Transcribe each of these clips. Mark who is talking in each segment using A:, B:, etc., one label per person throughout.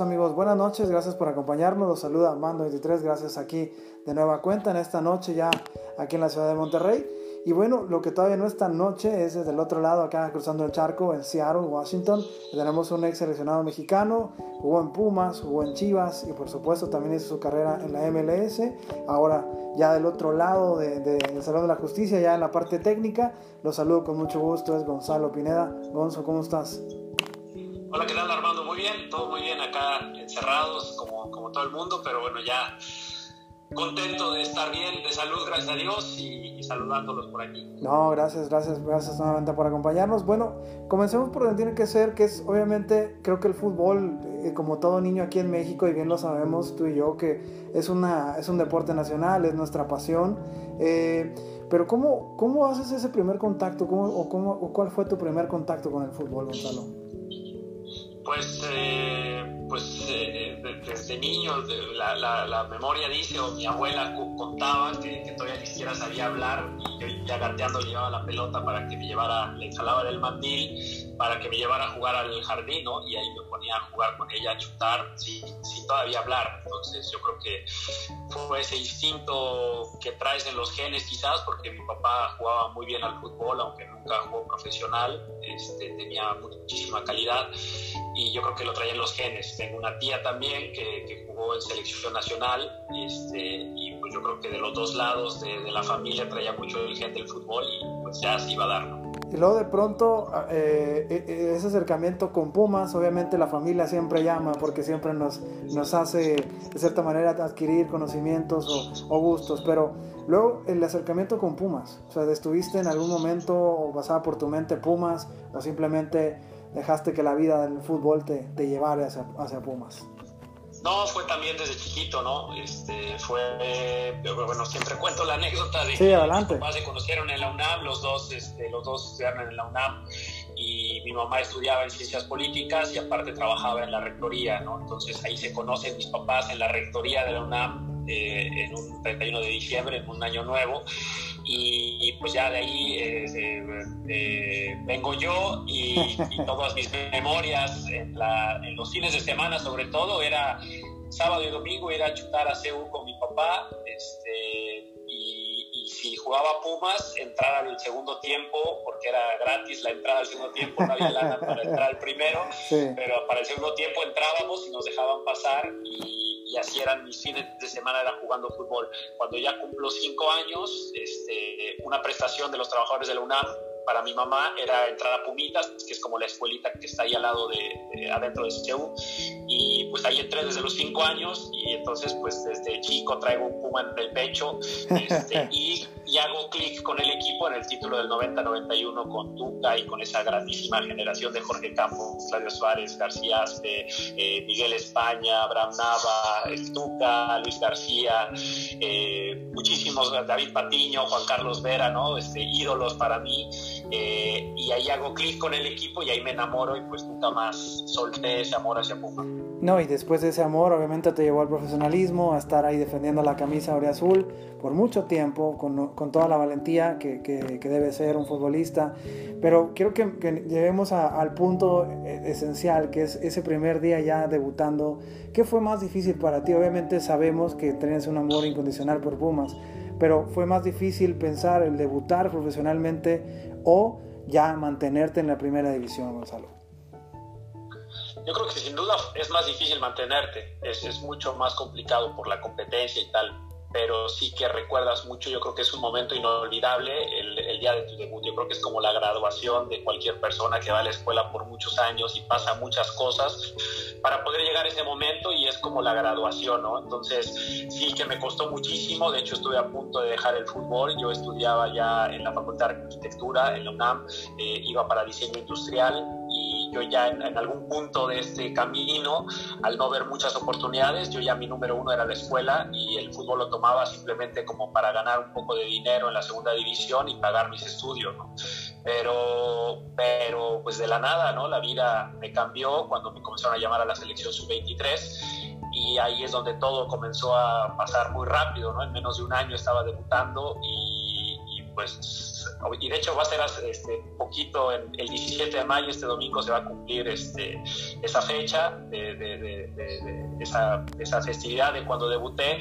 A: amigos, buenas noches, gracias por acompañarnos. Los saluda Mando 23, gracias aquí de nueva cuenta en esta noche ya aquí en la ciudad de Monterrey. Y bueno, lo que todavía no es tan noche es desde el otro lado, acá cruzando el charco, en Seattle, Washington. Tenemos un ex seleccionado mexicano, jugó en Pumas, jugó en Chivas y por supuesto también hizo su carrera en la MLS. Ahora ya del otro lado del de, Salón de la Justicia, ya en la parte técnica. Los saludo con mucho gusto, es Gonzalo Pineda. Gonzo, ¿cómo estás?
B: Hola, ¿qué tal Armando? Bien, todo muy bien acá encerrados como, como todo el mundo, pero bueno, ya contento de estar bien, de salud, gracias a Dios y, saludándolos por aquí.
A: No, gracias, gracias, gracias nuevamente por acompañarnos. Bueno, comencemos por donde tiene que ser, que es obviamente, creo que el fútbol, eh, como todo niño aquí en México, y bien lo sabemos tú y yo, que es, una, es un deporte nacional, es nuestra pasión. Eh, pero ¿cómo, ¿cómo haces ese primer contacto? ¿Cómo, o, cómo, o cuál fue tu primer contacto con el fútbol, Gonzalo?
B: Pues... Eh pues eh, desde niño la, la, la, memoria dice, o mi abuela contaba que, todavía ni siquiera sabía hablar y yo ya gateando llevaba la pelota para que me llevara, le jalaba del mandil para que me llevara a jugar al jardín, ¿no? Y ahí me ponía a jugar con ella, a chutar, sin, sin todavía hablar. Entonces yo creo que fue ese instinto que traes en los genes quizás, porque mi papá jugaba muy bien al fútbol, aunque nunca jugó profesional, este, tenía muchísima calidad y yo creo que lo traía en los genes. Tengo una tía también que, jugó en selección nacional este, y pues yo creo que de los dos lados de, de, la familia traía mucho el gen del fútbol y pues ya se iba a dar.
A: Y luego de pronto eh, e, e, ese acercamiento con Pumas, obviamente la familia siempre llama porque siempre nos, nos hace de cierta manera adquirir conocimientos o, o, gustos, pero luego el acercamiento con Pumas, o sea, ¿estuviste en algún momento o pasaba por tu mente Pumas o simplemente dejaste que la vida del fútbol te, te llevara hacia, hacia, Pumas?
B: No, fue también desde chiquito, ¿no? Este, fue, bueno, siempre cuento la anécdota de
A: sí, adelante.
B: mis papás se conocieron en la UNAM, los dos, este, los dos estudiaron en la UNAM y mi mamá estudiaba en ciencias políticas y aparte trabajaba en la rectoría, ¿no? Entonces ahí se conocen mis papás en la rectoría de la UNAM eh, en un 31 de diciembre, en un año nuevo y, y, pues ya de ahí eh, eh, vengo yo y, y, todas mis memorias en, la, en, los fines de semana sobre todo era sábado y domingo ir a chutar a CEU con mi papá jugaba Pumas entrar al segundo tiempo porque era gratis la entrada al segundo tiempo no había lana para entrar al primero sí. pero para el segundo tiempo entrábamos y nos dejaban pasar y y así eran mis fines de semana, era jugando fútbol. Cuando ya cumplo cinco años, este, una prestación de los trabajadores de la UNAM para mi mamá era entrar a Pumitas, que es como la escuelita que está ahí al lado de, de adentro de CEU. Y pues ahí entré desde los cinco años y entonces pues desde chico traigo un puma en el pecho este, y, y, hago clic con el equipo en el título del 90-91 con Tuca y con esa grandísima generación de Jorge Campos, Claudio Suárez, García Aste, eh, Miguel España, Abraham Nava, el Tuca, Luis García, eh, muchísimos, David Patiño, Juan Carlos Vera, ¿no? Este, ídolos para mí. Eh, y ahí hago clic con el equipo y ahí me enamoro y pues nunca más solté ese amor hacia Puma.
A: No, y después de ese amor obviamente te llevó al profesionalismo, a estar ahí defendiendo la camisa azul por mucho tiempo, con, con toda la valentía que, que, que, debe ser un futbolista. Pero quiero que, que lleguemos a, al punto esencial, que es ese primer día ya debutando. ¿Qué fue más difícil para ti? Obviamente sabemos que tenías un amor incondicional por Pumas, pero fue más difícil pensar el debutar profesionalmente o ya mantenerte en la primera división, Gonzalo?
B: Yo creo que sin duda es más difícil mantenerte, es, es mucho más complicado por la competencia y tal, pero sí que recuerdas mucho, yo creo que es un momento inolvidable el, el, día de tu debut, yo creo que es como la graduación de cualquier persona que va a la escuela por muchos años y pasa muchas cosas para poder llegar a ese momento y es como la graduación, ¿no? Entonces sí que me costó muchísimo, de hecho estuve a punto de dejar el fútbol, yo estudiaba ya en la Facultad de Arquitectura, en la UNAM, eh, iba para diseño industrial yo ya en, en, algún punto de este camino, al no ver muchas oportunidades, yo ya mi número uno era la escuela y el fútbol lo tomaba simplemente como para ganar un poco de dinero en la segunda división y pagar mis estudios, ¿no? Pero, pero pues de la nada, ¿no? La vida me cambió cuando me comenzaron a llamar a la selección sub-23 y ahí es donde todo comenzó a pasar muy rápido, ¿no? En menos de un año estaba debutando y pues, y de hecho va a ser este, poquito, el 17 de mayo, este domingo se va a cumplir este, esa fecha de, de, esa, esa festividad de cuando debuté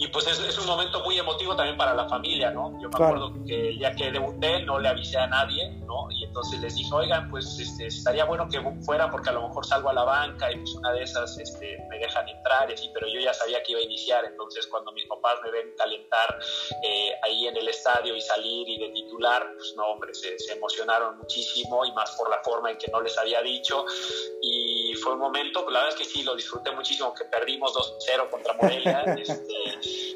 B: y pues es, es, un momento muy emotivo también para la familia, ¿no? Yo me acuerdo que el día que debuté no le avisé a nadie, ¿no? Y entonces les dije, oigan, pues este, estaría bueno que fuera porque a lo mejor salgo a la banca y pues una de esas este, me dejan entrar y así, pero yo ya sabía que iba a iniciar, entonces cuando mis papás me ven calentar eh, ahí en el estadio y salir y de titular, pues no, hombre, se, se emocionaron muchísimo y más por la forma en que no les había dicho y fue un momento, pues la verdad es que sí, lo disfruté muchísimo, que perdimos 2-0 contra Morelia, este,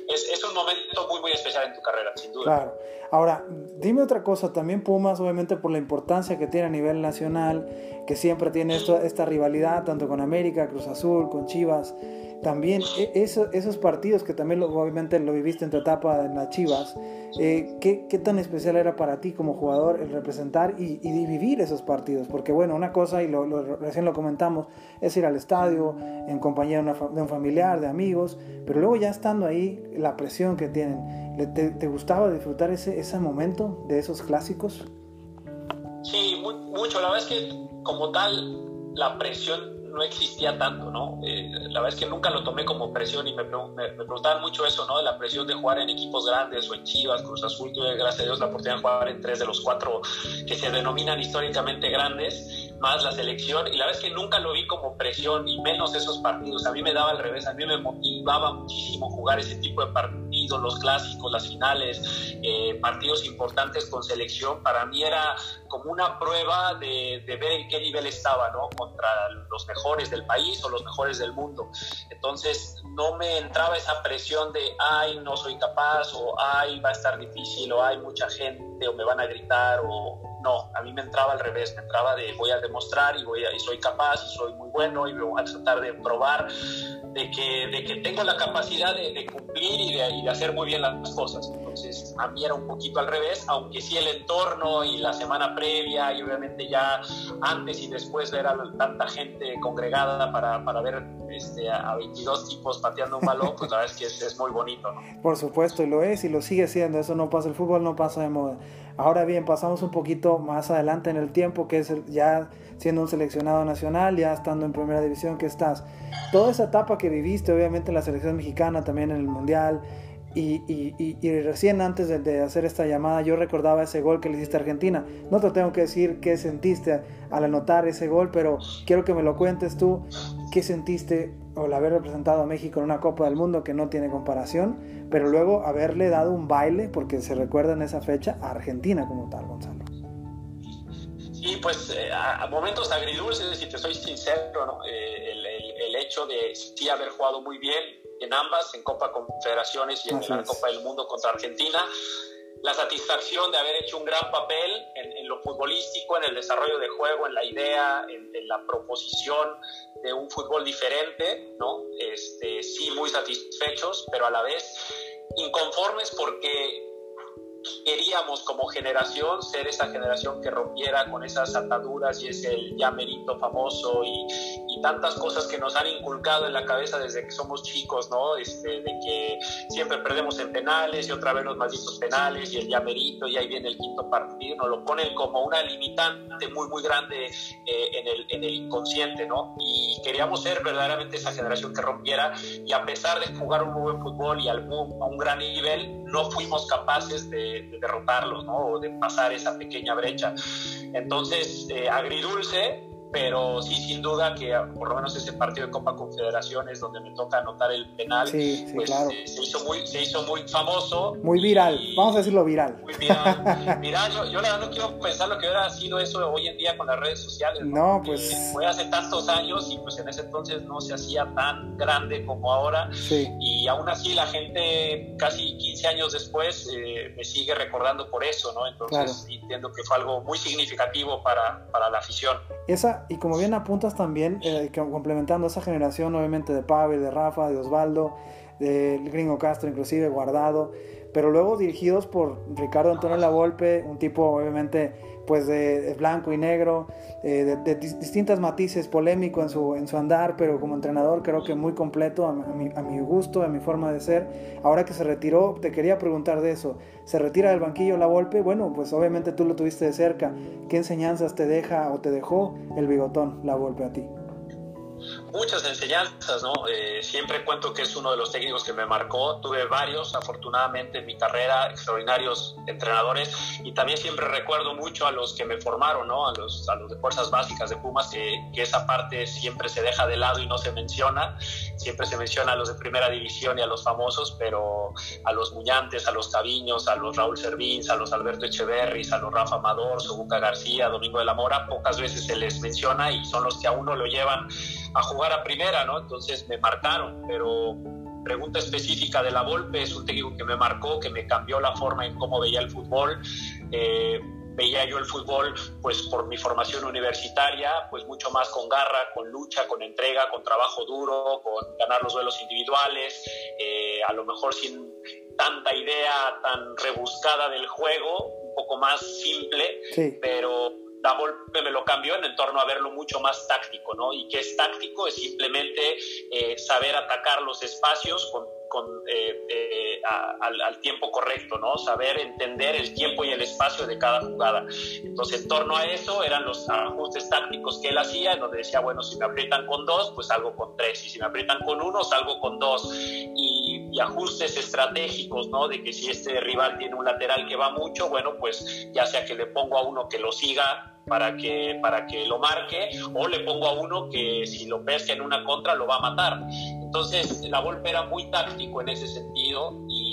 B: es, un momento muy, muy especial en tu carrera, sin duda.
A: Claro. Ahora, dime otra cosa, también Pumas, obviamente por la importancia que tiene a nivel nacional, que siempre tiene esto, esta rivalidad, tanto con América, Cruz Azul, con Chivas, también e, esos partidos que también obviamente lo viviste en tu etapa en las Chivas, eh, ¿qué, ¿qué, tan especial era para ti como jugador el representar y, vivir esos partidos? Porque bueno, una cosa, y lo, recién lo comentamos, es ir al estadio en compañía de, un familiar, de amigos, pero luego ya estando ahí, la presión que tienen, ¿te, gustaba disfrutar ese, ese momento de esos clásicos?
B: Sí, mucho. La verdad es que como tal, la presión no existía tanto, ¿no? Eh, la verdad es que nunca lo tomé como presión y me, me, preguntaban mucho eso, ¿no? De la presión de jugar en equipos grandes o en Chivas, Cruz Azul, tuve gracias a Dios la oportunidad de jugar en tres de los cuatro que se denominan históricamente grandes más la selección y la verdad es que nunca lo vi como presión y menos esos partidos. A mí me daba al revés, a mí me motivaba muchísimo jugar ese tipo de partidos, los clásicos, las finales, eh, partidos importantes con selección. Para mí era como una prueba de, de, ver en qué nivel estaba, ¿no? Contra los mejores del país o los mejores del mundo. Entonces no me entraba esa presión de, ay, no soy capaz o ay, va a estar difícil o hay mucha gente o me van a gritar o no, a mí me entraba al revés, me entraba de voy a demostrar y, voy a, y soy capaz y soy muy bueno y voy a tratar de probar de que, de que tengo la capacidad de, cumplir y de, y de, hacer muy bien las cosas. Entonces, a mí era un poquito al revés, aunque sí el entorno y la semana previa y obviamente ya antes y después ver a tanta gente congregada para, para ver este, a 22 tipos pateando un balón, pues la verdad es que es, muy bonito. ¿no?
A: Por supuesto, y lo es y lo sigue siendo, eso no pasa, el fútbol no pasa de moda. Ahora bien, pasamos un poquito más adelante en el tiempo, que es ya siendo un seleccionado nacional, ya estando en primera división que estás. Toda esa etapa que viviste, obviamente en la selección mexicana, también en el Mundial, y, recién antes de, de, hacer esta llamada yo recordaba ese gol que le hiciste a Argentina. No te tengo que decir qué sentiste al anotar ese gol, pero quiero que me lo cuentes tú. ¿Qué sentiste al haber representado a México en una Copa del Mundo que no tiene comparación, pero luego haberle dado un baile, porque se recuerda en esa fecha, a Argentina como tal, Gonzalo?
B: Sí, pues eh, a momentos agridulces, si te soy sincero, ¿no? eh, el, el, el hecho de sí haber jugado muy bien, en ambas, en Copa Confederaciones y en la Copa del Mundo contra Argentina. La satisfacción de haber hecho un gran papel en, lo futbolístico, en el desarrollo de juego, en la idea, en, la proposición de un fútbol diferente, ¿no? Este, sí, muy satisfechos, pero a la vez inconformes porque queríamos como generación ser esa generación que rompiera con esas ataduras y es el ya merito famoso y, tantas cosas que nos han inculcado en la cabeza desde que somos chicos, ¿no? Este, de que siempre perdemos en penales y otra vez los malditos penales y el ya merito y ahí viene el quinto partido, nos lo ponen como una limitante muy, muy grande eh, en, el, en el inconsciente, ¿no? Y queríamos ser verdaderamente esa generación que rompiera y a pesar de jugar un buen fútbol y a un gran nivel, no fuimos capaces de de, derrotarlos, ¿no? O de pasar esa pequeña brecha. Entonces, eh, agridulce, pero sí, sin duda que por lo menos ese partido de Copa Confederaciones donde me toca anotar el penal, pues eh, se, hizo muy, se hizo muy famoso.
A: Muy viral, vamos a decirlo viral.
B: Muy viral. Mira, yo, yo, la verdad no quiero pensar lo que hubiera sido eso hoy en día con las redes sociales.
A: No, pues...
B: Fue hace tantos años y pues en ese entonces no se hacía tan grande como ahora.
A: Sí.
B: Y aún así la gente casi 15 años después eh, me sigue recordando por eso, ¿no? Entonces entiendo que fue algo muy significativo para, para la afición.
A: Esa y como bien apuntas también, eh, complementando esa generación obviamente de Pavel, de Rafa, de Osvaldo, del Gringo Castro, inclusive Guardado, pero luego dirigidos por Ricardo Antonio Lavolpe, un tipo obviamente pues de, blanco y negro, eh, de, distintas matices, polémico en su, en su andar, pero como entrenador creo que muy completo a, mi, a, mi, gusto, a mi forma de ser. Ahora que se retiró, te quería preguntar de eso. ¿Se retira del banquillo la golpe? Bueno, pues obviamente tú lo tuviste de cerca. ¿Qué enseñanzas te deja o te dejó el bigotón la golpe a ti?
B: Muchas enseñanzas, ¿no? Eh, siempre cuento que es uno de los técnicos que me marcó. Tuve varios, afortunadamente, en mi carrera, extraordinarios entrenadores. Y también siempre recuerdo mucho a los que me formaron, ¿no? A los, a los de fuerzas básicas de Pumas, que, que, esa parte siempre se deja de lado y no se menciona. Siempre se menciona a los de primera división y a los famosos, pero a los Muñantes, a los Caviños, a los Raúl Servín, a los Alberto Echeverris, a los Rafa Amador, Sobuca García, Domingo de la Mora, pocas veces se les menciona y son los que a uno lo llevan a jugar a primera, ¿no? Entonces me marcaron, pero pregunta específica de la Volpe, es un técnico que me marcó, que me cambió la forma en cómo veía el fútbol. Eh, veía yo el fútbol pues por mi formación universitaria, pues mucho más con garra, con lucha, con entrega, con trabajo duro, con ganar los duelos individuales, eh, a lo mejor sin tanta idea tan rebuscada del juego, un poco más simple, pero Volpe me lo cambió en torno a verlo mucho más táctico, ¿no? Y que es táctico es simplemente eh, saber atacar los espacios con eh, eh, al, tiempo correcto, ¿no? Saber entender el tiempo y el espacio de cada jugada. Entonces, en torno a eso eran los ajustes tácticos que él hacía, en donde decía, bueno, si me aprietan con dos, pues salgo con tres, y si me aprietan con uno, salgo con dos. Y, y ajustes estratégicos, ¿no? De que si este rival tiene un lateral que va mucho, bueno, pues ya sea que le pongo a uno que lo siga para que, para que lo marque, o le pongo a uno que si lo pesca en una contra lo va a matar. Entonces, la Volpe era muy táctico en ese sentido y,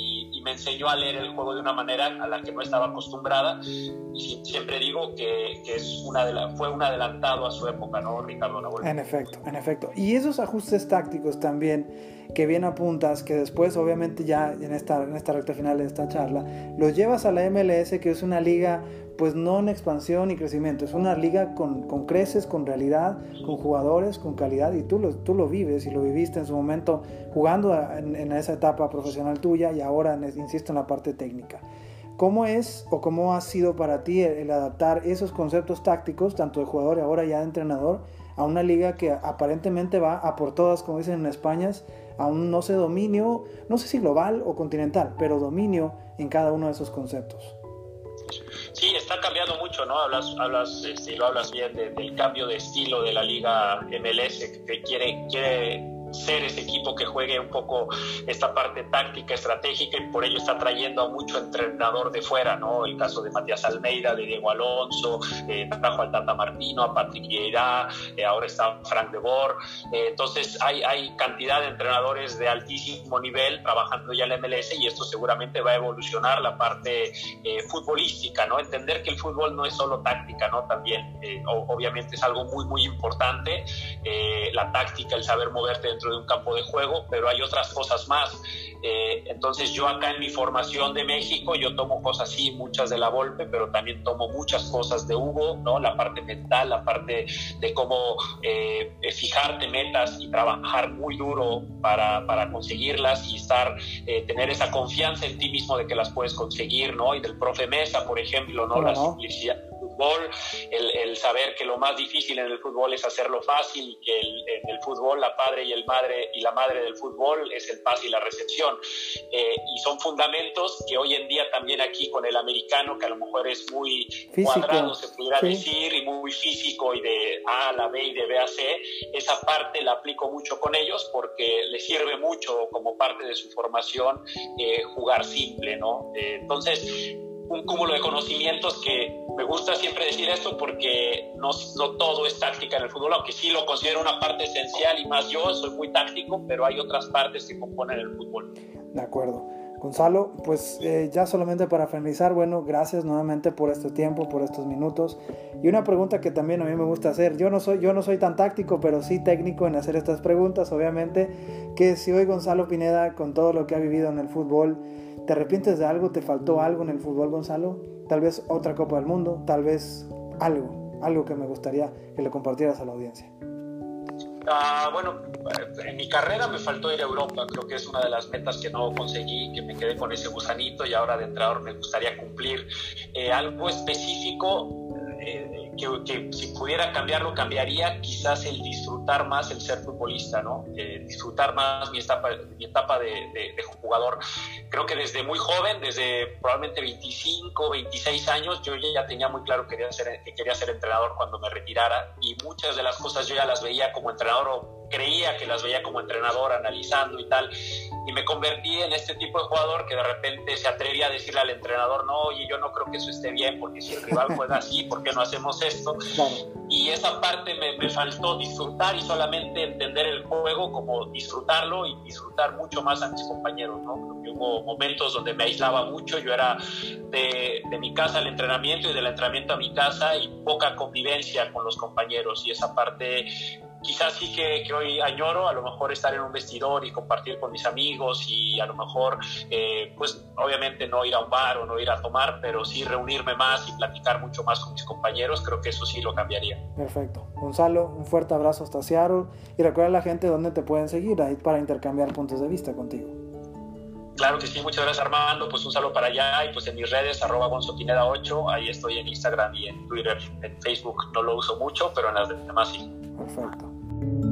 B: enseñó a leer el juego de una manera a la que no estaba acostumbrada. Y siempre digo que, que es una de la, fue un adelantado a su época, ¿no, Ricardo? Volpe?
A: En efecto, en efecto. Y esos ajustes tácticos también que bien apuntas, que después obviamente ya en esta, en esta recta final de esta charla, los llevas a la MLS, que es una liga pues no en expansión y crecimiento, es una liga con, con creces, con realidad, con jugadores, con calidad y tú lo, tú lo vives y lo viviste en su momento jugando en, esa etapa profesional tuya y ahora, insisto, en la parte técnica. ¿Cómo es o cómo ha sido para ti el, adaptar esos conceptos tácticos, tanto de jugador y ahora ya de entrenador, a una liga que aparentemente va a por todas, como dicen en España, a un no sé dominio, no sé si global o continental, pero dominio en cada uno de esos conceptos?
B: Sí, está cambiando mucho, ¿no? Hablas, hablas, este, lo hablas bien del cambio de estilo de la liga MLS, que quiere, quiere ser ese equipo que juegue un poco esta parte táctica, estratégica y por ello está trayendo a mucho entrenador de fuera, ¿no? El caso de Matías Almeida, de Diego Alonso, eh, trajo al Tata Martino, a Patrick Vieira, eh, ahora está Frank de Boer. Eh, entonces hay, hay cantidad de entrenadores de altísimo nivel trabajando ya en la MLS y esto seguramente va a evolucionar la parte eh, futbolística, ¿no? Entender que el fútbol no es solo táctica, ¿no? También obviamente es algo muy, muy importante, la táctica, el saber moverte de un campo de juego, pero hay otras cosas más. Eh, entonces yo acá en mi formación de México, yo tomo cosas así, muchas de la Volpe, pero también tomo muchas cosas de Hugo, ¿no? La parte mental, la parte de cómo eh, fijarte metas y trabajar muy duro para, para conseguirlas y estar, eh, tener esa confianza en ti mismo de que las puedes conseguir, ¿no? Y del profe Mesa, por ejemplo, ¿no? La simplicidad el, saber que lo más difícil en el fútbol es hacerlo fácil y que en el fútbol la padre y el madre y la madre del fútbol es el pase y la recepción. Eh, y son fundamentos que hoy en día también aquí con el americano, que a lo mejor es muy cuadrado, se pudiera decir, y muy físico y de A a la B y de B a C, esa parte la aplico mucho con ellos porque les sirve mucho como parte de su formación eh, jugar simple, ¿no? Eh, entonces, un cúmulo de conocimientos que me gusta siempre decir esto porque no, no, todo es táctica en el fútbol, aunque sí lo considero una parte esencial y más yo soy muy táctico, pero hay otras partes que componen el fútbol.
A: De acuerdo. Gonzalo, pues eh, ya solamente para finalizar, bueno, gracias nuevamente por este tiempo, por estos minutos. Y una pregunta que también a mí me gusta hacer, yo no soy, yo no soy tan táctico, pero sí técnico en hacer estas preguntas, obviamente, que si hoy Gonzalo Pineda, con todo lo que ha vivido en el fútbol, ¿te arrepientes de algo? ¿Te faltó algo en el fútbol, Gonzalo? Tal vez otra Copa del Mundo, tal vez algo, algo que me gustaría que le compartieras a la audiencia.
B: Ah, bueno, en mi carrera me faltó ir a Europa, creo que es una de las metas que no conseguí, que me quedé con ese gusanito y ahora de entrenador me gustaría cumplir eh, algo específico. Eh, que, si pudiera cambiarlo, cambiaría quizás el disfrutar más el ser futbolista, ¿no? Eh, disfrutar más mi etapa, mi etapa de, de, jugador. Creo que desde muy joven, desde probablemente 25, 26 años, yo ya tenía muy claro que quería ser, que quería ser entrenador cuando me retirara y muchas de las cosas yo ya las veía como entrenador o creía que las veía como entrenador analizando y tal y me convertí en este tipo de jugador que de repente se atrevía a decirle al entrenador, no, oye, yo no creo que eso esté bien, porque si el rival juega así, ¿por qué no hacemos esto? Y esa parte me, me, faltó disfrutar y solamente entender el juego como disfrutarlo y disfrutar mucho más a mis compañeros, ¿no? hubo momentos donde me aislaba mucho, yo era de, de mi casa al entrenamiento y del entrenamiento a mi casa y poca convivencia con los compañeros y esa parte quizás sí que, que, hoy añoro a lo mejor estar en un vestidor y compartir con mis amigos y a lo mejor, eh, pues obviamente no ir a un bar o no ir a tomar, pero sí reunirme más y platicar mucho más con mis compañeros, creo que eso sí lo cambiaría.
A: Perfecto. Gonzalo, un fuerte abrazo hasta Seattle y recuerda a la gente dónde te pueden seguir ahí para intercambiar puntos de vista contigo.
B: Claro que sí, muchas gracias Armando, pues un saludo para allá y pues en mis redes arroba Pineda 8 ahí estoy en Instagram y en Twitter, en Facebook no lo uso mucho, pero en las demás sí.
A: Perfecto. thank you